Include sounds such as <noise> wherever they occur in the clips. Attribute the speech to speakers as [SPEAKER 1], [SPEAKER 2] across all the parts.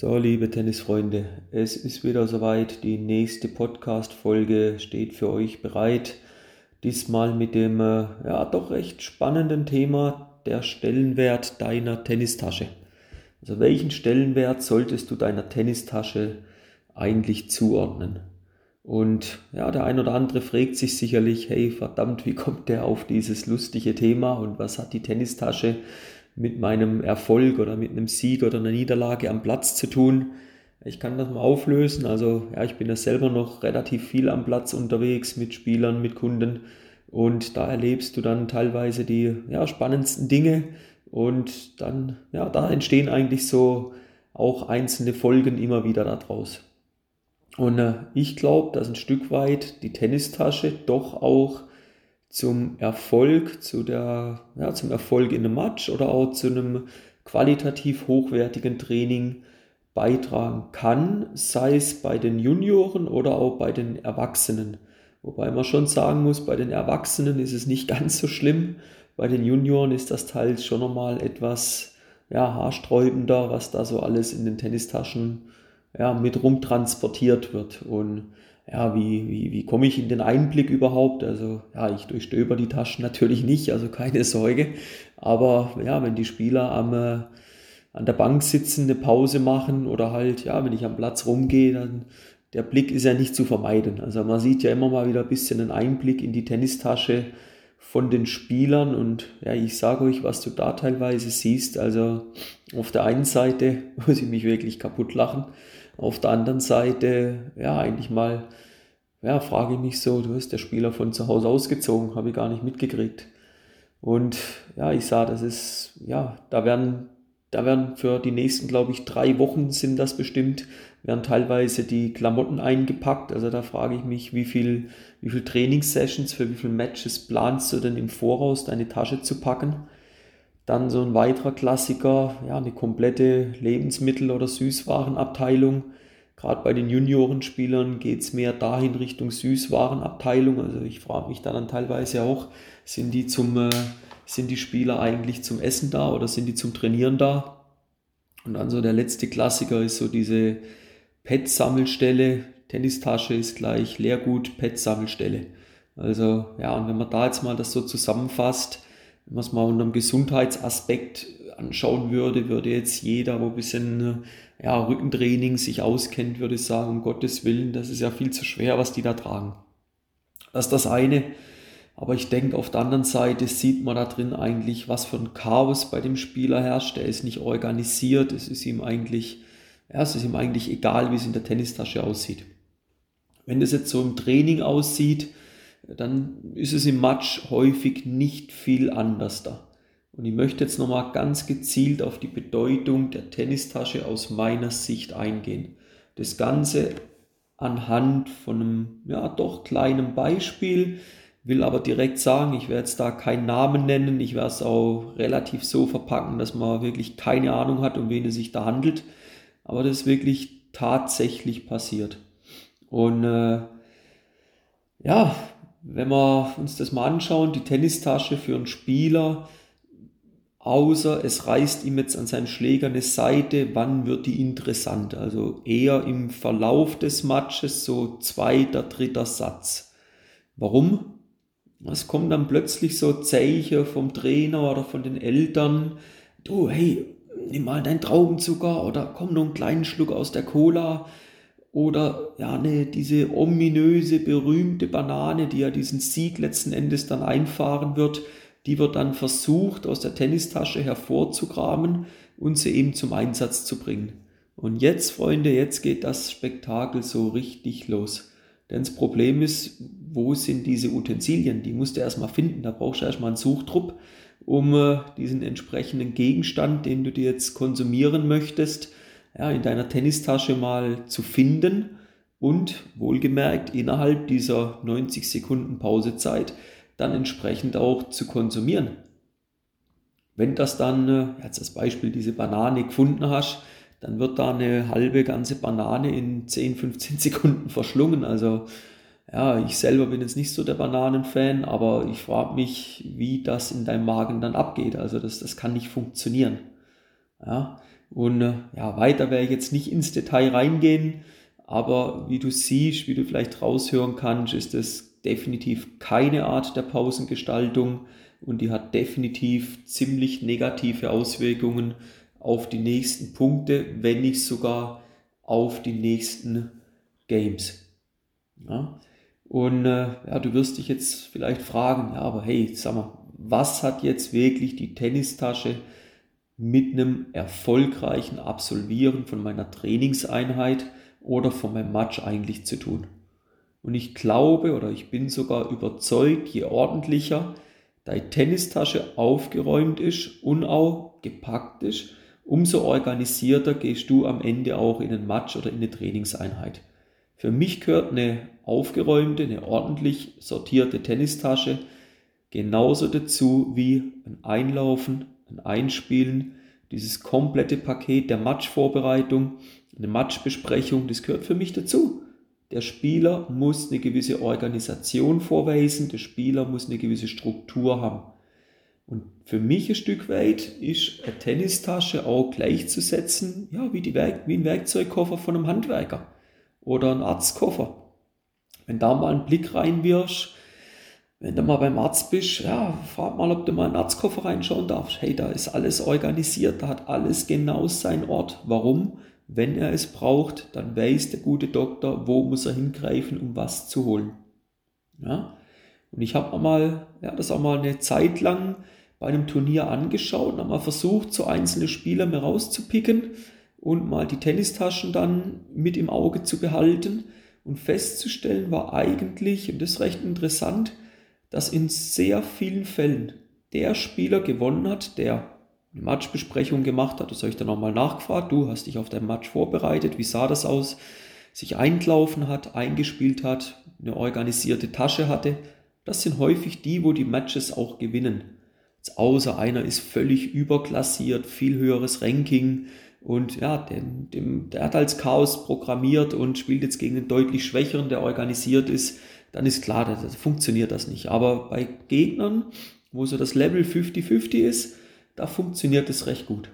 [SPEAKER 1] So, liebe Tennisfreunde, es ist wieder soweit. Die nächste Podcast-Folge steht für euch bereit. Diesmal mit dem äh, ja doch recht spannenden Thema der Stellenwert deiner Tennistasche. Also welchen Stellenwert solltest du deiner Tennistasche eigentlich zuordnen? Und ja, der ein oder andere fragt sich sicherlich, hey verdammt, wie kommt der auf dieses lustige Thema und was hat die Tennistasche mit meinem Erfolg oder mit einem Sieg oder einer Niederlage am Platz zu tun. Ich kann das mal auflösen. Also ja, ich bin ja selber noch relativ viel am Platz unterwegs mit Spielern, mit Kunden und da erlebst du dann teilweise die ja, spannendsten Dinge und dann ja, da entstehen eigentlich so auch einzelne Folgen immer wieder daraus. Und äh, ich glaube, dass ein Stück weit die Tennistasche doch auch zum Erfolg, zu der, ja, zum Erfolg in einem Match oder auch zu einem qualitativ hochwertigen Training beitragen kann, sei es bei den Junioren oder auch bei den Erwachsenen. Wobei man schon sagen muss, bei den Erwachsenen ist es nicht <laughs> ganz so schlimm. Bei den Junioren ist das teils schon nochmal etwas ja, haarsträubender, was da so alles in den Tennistaschen ja, mit rumtransportiert wird. Und ja, wie, wie, wie komme ich in den Einblick überhaupt? Also, ja, ich durchstöber die Taschen natürlich nicht, also keine Sorge. Aber ja, wenn die Spieler am, äh, an der Bank sitzen, eine Pause machen oder halt, ja, wenn ich am Platz rumgehe, dann der Blick ist ja nicht zu vermeiden. Also man sieht ja immer mal wieder ein bisschen einen Einblick in die Tennistasche von den Spielern und ja, ich sage euch, was du da teilweise siehst. Also auf der einen Seite <laughs> muss ich mich wirklich kaputt lachen auf der anderen Seite, ja, eigentlich mal, ja, frage ich mich so, du hast der Spieler von zu Hause ausgezogen, habe ich gar nicht mitgekriegt. Und ja, ich sah, das ist, ja, da werden, da werden für die nächsten, glaube ich, drei Wochen sind das bestimmt, werden teilweise die Klamotten eingepackt. Also da frage ich mich, wie viel, wie viel Trainingssessions für wie viele Matches planst du denn im Voraus, deine Tasche zu packen? Dann so ein weiterer Klassiker, ja, eine komplette Lebensmittel- oder Süßwarenabteilung. Gerade bei den Juniorenspielern geht es mehr dahin Richtung Süßwarenabteilung. Also ich frage mich da dann teilweise auch, sind die, zum, äh, sind die Spieler eigentlich zum Essen da oder sind die zum Trainieren da? Und dann so der letzte Klassiker ist so diese Pet-Sammelstelle. Tennistasche ist gleich Leergut, Pet-Sammelstelle. Also ja, und wenn man da jetzt mal das so zusammenfasst, wenn man es mal unter einem Gesundheitsaspekt anschauen würde, würde jetzt jeder, wo ein bisschen ja, Rückentraining sich auskennt, würde sagen, um Gottes Willen, das ist ja viel zu schwer, was die da tragen. Das ist das eine. Aber ich denke, auf der anderen Seite sieht man da drin eigentlich, was für ein Chaos bei dem Spieler herrscht. Er ist nicht organisiert. Es ist ihm eigentlich, ja, es ist ihm eigentlich egal, wie es in der Tennistasche aussieht. Wenn es jetzt so im Training aussieht, dann ist es im Match häufig nicht viel anders da. Und ich möchte jetzt nochmal ganz gezielt auf die Bedeutung der Tennistasche aus meiner Sicht eingehen. Das Ganze anhand von einem, ja, doch kleinen Beispiel, will aber direkt sagen, ich werde jetzt da keinen Namen nennen, ich werde es auch relativ so verpacken, dass man wirklich keine Ahnung hat, um wen es sich da handelt. Aber das ist wirklich tatsächlich passiert. Und äh, ja, wenn wir uns das mal anschauen, die Tennistasche für einen Spieler, außer es reißt ihm jetzt an seinen Schläger eine Seite, wann wird die interessant? Also eher im Verlauf des Matches, so zweiter, dritter Satz. Warum? Es kommt dann plötzlich so Zeichen vom Trainer oder von den Eltern, du, hey, nimm mal deinen Traubenzucker oder komm nur einen kleinen Schluck aus der Cola oder ja, ne, diese ominöse, berühmte Banane, die ja diesen Sieg letzten Endes dann einfahren wird, die wird dann versucht, aus der Tennistasche hervorzukramen und sie eben zum Einsatz zu bringen. Und jetzt, Freunde, jetzt geht das Spektakel so richtig los. Denn das Problem ist, wo sind diese Utensilien? Die musst du erstmal finden. Da brauchst du erstmal einen Suchtrupp, um äh, diesen entsprechenden Gegenstand, den du dir jetzt konsumieren möchtest, ja, in deiner Tennistasche mal zu finden und wohlgemerkt innerhalb dieser 90 Sekunden Pausezeit dann entsprechend auch zu konsumieren. Wenn das dann, äh, jetzt das Beispiel, diese Banane gefunden hast, dann wird da eine halbe ganze Banane in 10, 15 <laughs> Sekunden verschlungen. Also ja, ich selber bin jetzt nicht so der Bananenfan, aber ich frage mich, wie das in deinem Magen dann abgeht. Also das, das kann nicht funktionieren. Ja, Und äh, ja, weiter werde ich jetzt nicht ins Detail reingehen, aber wie du siehst, wie du vielleicht raushören kannst, ist es definitiv keine Art der Pausengestaltung und die hat definitiv ziemlich negative Auswirkungen auf die nächsten Punkte, wenn nicht sogar auf die nächsten Games. Ja? Und äh, ja, du wirst dich jetzt vielleicht fragen, ja, aber hey, sag mal, was hat jetzt wirklich die Tennistasche mit einem erfolgreichen Absolvieren von meiner Trainingseinheit oder von meinem Match eigentlich zu tun? Und ich glaube oder ich bin sogar überzeugt, je ordentlicher deine Tennistasche aufgeräumt ist und auch gepackt ist, umso organisierter gehst du am Ende auch in ein Match oder in eine Trainingseinheit. Für mich gehört eine aufgeräumte, eine ordentlich sortierte Tennistasche genauso dazu wie ein Einlaufen, ein Einspielen, dieses komplette Paket der Matchvorbereitung, eine Matchbesprechung, das gehört für mich dazu. Der Spieler muss eine gewisse Organisation vorweisen, der Spieler muss eine gewisse Struktur haben. Und für mich ein Stück weit ist eine Tennistasche auch gleichzusetzen, ja, wie, die Werk wie ein Werkzeugkoffer von einem Handwerker oder ein Arztkoffer. Wenn da mal einen Blick reinwirfst, wenn du mal beim Arzt bist, ja, frag mal, ob du mal in den Arztkoffer reinschauen darfst. Hey, da ist alles organisiert, da hat alles genau seinen Ort. Warum? Wenn er es braucht, dann weiß der gute Doktor, wo muss er hingreifen, um was zu holen. Ja? Und ich habe mal, ja, das auch mal eine Zeit lang bei einem Turnier angeschaut und habe mal versucht, so einzelne Spieler mir rauszupicken und mal die Tennistaschen dann mit im Auge zu behalten und festzustellen war eigentlich, und das ist recht interessant, dass in sehr vielen Fällen der Spieler gewonnen hat, der eine Matchbesprechung gemacht hat. Das habe ich dann nochmal nachgefragt. Du hast dich auf dein Match vorbereitet. Wie sah das aus? Sich eingelaufen hat, eingespielt hat, eine organisierte Tasche hatte. Das sind häufig die, wo die Matches auch gewinnen. außer einer ist völlig überklassiert, viel höheres Ranking und ja, dem, dem, der hat als Chaos programmiert und spielt jetzt gegen einen deutlich schwächeren, der organisiert ist. Dann ist klar, da funktioniert das nicht. Aber bei Gegnern, wo so das Level 50-50 ist, da funktioniert es recht gut.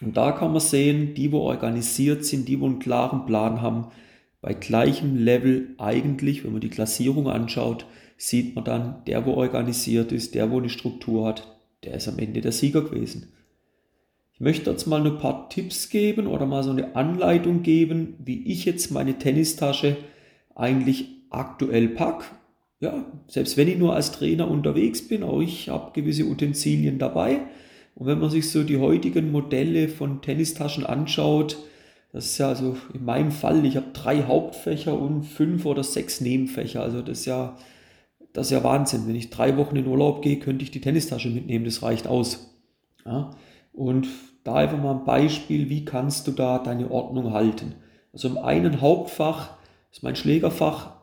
[SPEAKER 1] Und da kann man sehen, die, wo organisiert sind, die, wo einen klaren Plan haben, bei gleichem Level eigentlich, wenn man die Klassierung anschaut, sieht man dann, der, wo organisiert ist, der, wo eine Struktur hat, der ist am Ende der Sieger gewesen. Ich möchte jetzt mal ein paar Tipps geben oder mal so eine Anleitung geben, wie ich jetzt meine Tennistasche eigentlich aktuell packe ja, selbst wenn ich nur als Trainer unterwegs bin, auch ich habe gewisse Utensilien dabei. Und wenn man sich so die heutigen Modelle von Tennistaschen anschaut, das ist ja so in meinem Fall, ich habe drei Hauptfächer und fünf oder sechs Nebenfächer. Also das ist ja, das ist ja Wahnsinn. Wenn ich drei Wochen in Urlaub gehe, könnte ich die Tennistasche mitnehmen, das reicht aus. Ja? Und da einfach mal ein Beispiel, wie kannst du da deine Ordnung halten? Also im einen Hauptfach ist mein Schlägerfach,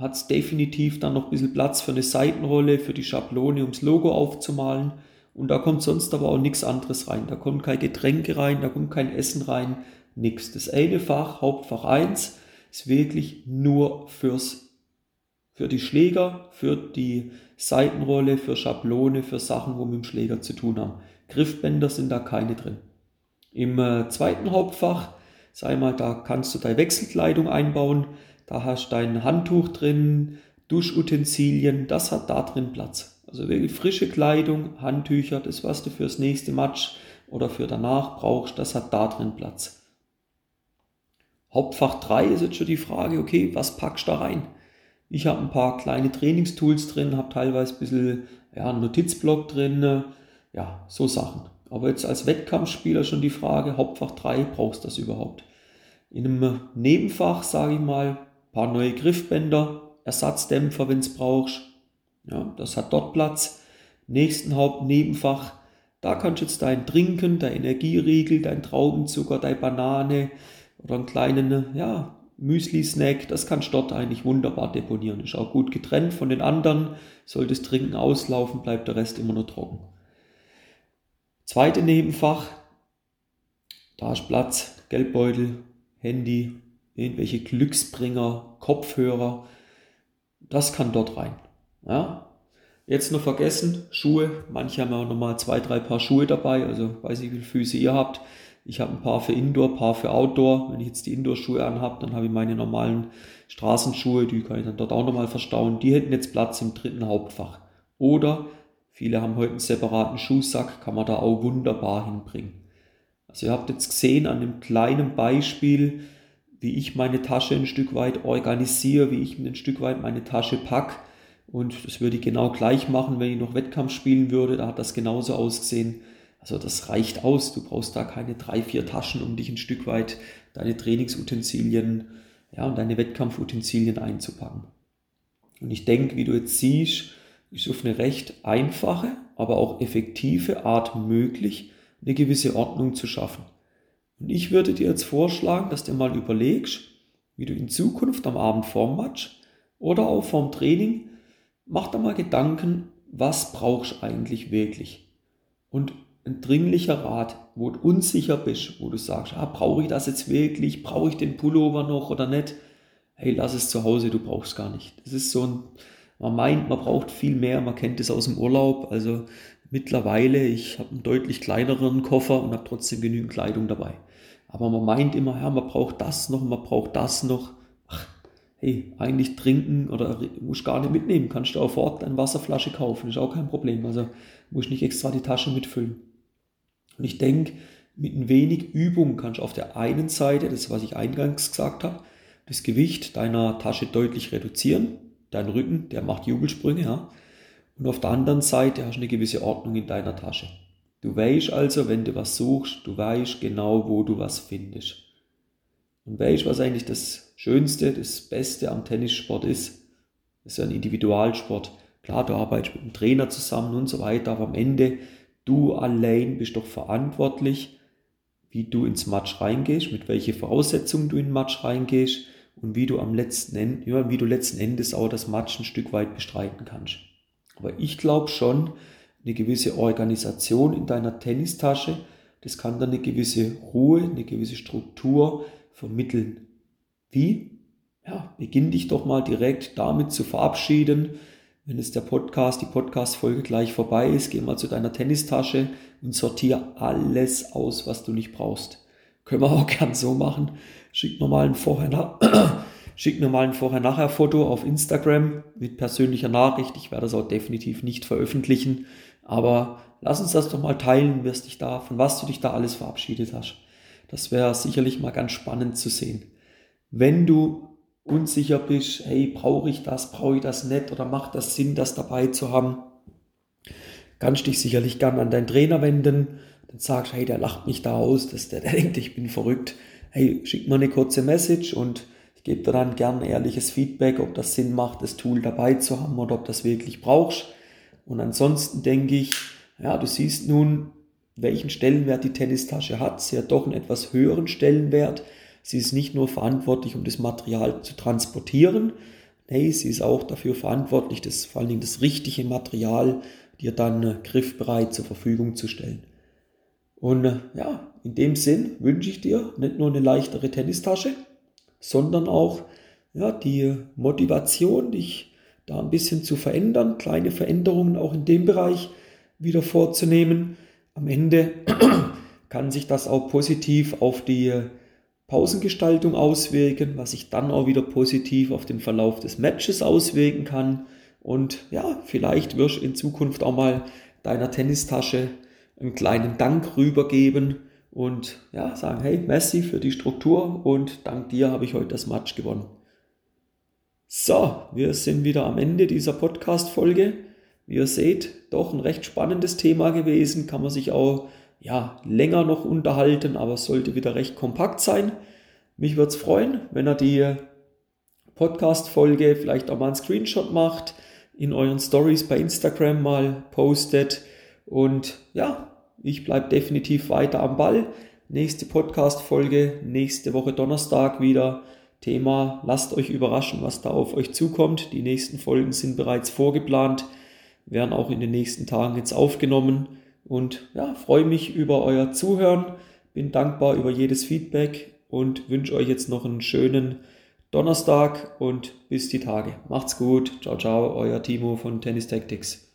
[SPEAKER 1] hat es definitiv dann noch ein bisschen Platz für eine Seitenrolle, für die Schablone, ums Logo aufzumalen. Und da kommt sonst aber auch nichts anderes rein. Da kommt kein Getränke rein, da kommt kein Essen rein, nichts. Das eine Fach, Hauptfach 1, ist wirklich nur fürs, für die Schläger, für die Seitenrolle, für Schablone, für Sachen, wo mit dem Schläger zu tun haben. Griffbänder sind da keine drin. Im äh, zweiten Hauptfach, sag mal, da kannst du deine Wechselkleidung einbauen. Da hast du dein Handtuch drin, Duschutensilien, das hat da drin Platz. Also wirklich frische Kleidung, Handtücher, das was du fürs nächste Match oder für danach brauchst, das hat da drin Platz. Hauptfach 3 ist jetzt schon die Frage, okay, was packst du da rein? Ich habe ein paar kleine Trainingstools drin, habe teilweise ein bisschen ja, einen Notizblock drin, ja, so Sachen. Aber jetzt als Wettkampfspieler schon die Frage, Hauptfach 3, brauchst du das überhaupt? In einem Nebenfach, sage ich mal, paar neue Griffbänder, Ersatzdämpfer, wenn es brauchst. Ja, das hat dort Platz. Nächsten Hauptnebenfach, da kannst du jetzt dein Trinken, dein Energieriegel, dein Traubenzucker, deine Banane oder einen kleinen ja, Müsli-Snack, das kannst du dort eigentlich wunderbar deponieren. Ist auch gut getrennt von den anderen. Sollte das Trinken auslaufen, bleibt der Rest immer nur trocken. Zweite Nebenfach, da ist Platz, Geldbeutel, Handy, irgendwelche Glücksbringer, Kopfhörer, das kann dort rein. Ja? Jetzt noch vergessen, Schuhe. Manche haben auch nochmal zwei, drei Paar Schuhe dabei, also weiß ich, wie viele Füße ihr habt. Ich habe ein paar für Indoor, ein paar für Outdoor. Wenn ich jetzt die Indoor-Schuhe anhabe, dann habe ich meine normalen Straßenschuhe, die kann ich dann dort auch nochmal verstauen. Die hätten jetzt Platz im dritten Hauptfach. Oder viele haben heute einen separaten Schuhsack, kann man da auch wunderbar hinbringen. Also ihr habt jetzt gesehen an dem kleinen Beispiel, wie ich meine Tasche ein Stück weit organisiere, wie ich ein Stück weit meine Tasche packe. Und das würde ich genau gleich machen, wenn ich noch Wettkampf spielen würde. Da hat das genauso ausgesehen. Also das reicht aus. Du brauchst da keine drei, vier Taschen, um dich ein Stück weit deine Trainingsutensilien ja, und deine Wettkampfutensilien einzupacken. Und ich denke, wie du jetzt siehst, ist auf eine recht einfache, aber auch effektive Art möglich, eine gewisse Ordnung zu schaffen. Und ich würde dir jetzt vorschlagen, dass du mal überlegst, wie du in Zukunft am Abend vorm Match oder auch vorm Training, mach da mal Gedanken, was brauchst du eigentlich wirklich? Und ein dringlicher Rat, wo du unsicher bist, wo du sagst, ah, brauche ich das jetzt wirklich? Brauche ich den Pullover noch oder nicht? Hey, lass es zu Hause, du brauchst gar nicht. Das ist so ein, man meint, man braucht viel mehr, man kennt es aus dem Urlaub. Also mittlerweile, ich habe einen deutlich kleineren Koffer und habe trotzdem genügend Kleidung dabei. Aber man meint immer, ja, man braucht das noch, man braucht das noch. Ach, hey, eigentlich trinken oder musst gar nicht mitnehmen. Kannst du auch fort eine Wasserflasche kaufen, ist auch kein Problem. Also musst nicht extra die Tasche mitfüllen. Und ich denke, mit ein wenig Übung kannst du auf der einen Seite, das was ich eingangs gesagt habe, das Gewicht deiner Tasche deutlich reduzieren. Dein Rücken, der macht Jubelsprünge, ja. Und auf der anderen Seite hast du eine gewisse Ordnung in deiner Tasche. Du weißt also, wenn du was suchst, du weißt genau, wo du was findest. Und weißt, was eigentlich das Schönste, das Beste am Tennissport ist? Das ist ja ein Individualsport. Klar, du arbeitest mit einem Trainer zusammen und so weiter, aber am Ende, du allein bist doch verantwortlich, wie du ins Match reingehst, mit welchen Voraussetzungen du in den Match reingehst und wie du am letzten Ende, ja, wie du letzten Endes auch das Match ein Stück weit bestreiten kannst. Aber ich glaube schon, eine gewisse Organisation in deiner Tennistasche. Das kann dann eine gewisse Ruhe, eine gewisse Struktur vermitteln. Wie? Ja, beginn dich doch mal direkt damit zu verabschieden. Wenn es der Podcast, die Podcast-Folge gleich vorbei ist, geh mal zu deiner Tennistasche und sortiere alles aus, was du nicht brauchst. Können wir auch gern so machen. Schick mir mal ein Vorher, schick mir mal ein Vorher-Nachher-Foto auf Instagram mit persönlicher Nachricht. Ich werde das auch definitiv nicht veröffentlichen. Aber lass uns das doch mal teilen, wirst dich da, von was du dich da alles verabschiedet hast. Das wäre sicherlich mal ganz spannend zu sehen. Wenn du unsicher bist, hey, brauche ich das, brauche ich das nicht oder macht das Sinn, das dabei zu haben, kannst dich sicherlich gern an deinen Trainer wenden. Dann sagst, hey, der lacht mich da aus, dass der, der denkt, ich bin verrückt. Hey, schick mir eine kurze Message und ich gebe dir dann gern ehrliches Feedback, ob das Sinn macht, das Tool dabei zu haben oder ob das wirklich brauchst. Und ansonsten denke ich, ja, du siehst nun, welchen Stellenwert die Tennistasche hat. Sie hat doch einen etwas höheren Stellenwert. Sie ist nicht nur verantwortlich, um das Material zu transportieren, nee, sie ist auch dafür verantwortlich, das, vor allen Dingen das richtige Material dir dann griffbereit zur Verfügung zu stellen. Und ja, in dem Sinn wünsche ich dir nicht nur eine leichtere Tennistasche, sondern auch ja, die Motivation, dich da ein bisschen zu verändern, kleine Veränderungen auch in dem Bereich wieder vorzunehmen. Am Ende <clears throat> kann sich das auch positiv auf die Pausengestaltung auswirken, was sich dann auch wieder positiv auf den Verlauf des Matches auswirken kann. Und ja, vielleicht wirst du in Zukunft auch mal deiner Tennistasche einen kleinen Dank rübergeben und ja, sagen, hey, Messi für die Struktur und dank dir habe ich heute das Match gewonnen. So, wir sind wieder am Ende dieser Podcast-Folge. Wie ihr seht, doch ein recht spannendes Thema gewesen. Kann man sich auch ja, länger noch unterhalten, aber es sollte wieder recht kompakt sein. Mich würde es freuen, wenn ihr die Podcast-Folge vielleicht auch mal einen Screenshot macht, in euren Stories bei Instagram mal postet. Und ja, ich bleibe definitiv weiter am Ball. Nächste Podcast-Folge, nächste Woche Donnerstag wieder. Thema, lasst euch überraschen, was da auf euch zukommt. Die nächsten Folgen sind bereits vorgeplant, werden auch in den nächsten Tagen jetzt aufgenommen. Und ja, freue mich über euer Zuhören, bin dankbar über jedes Feedback und wünsche euch jetzt noch einen schönen Donnerstag und bis die Tage. Macht's gut. Ciao, ciao, euer Timo von Tennis Tactics.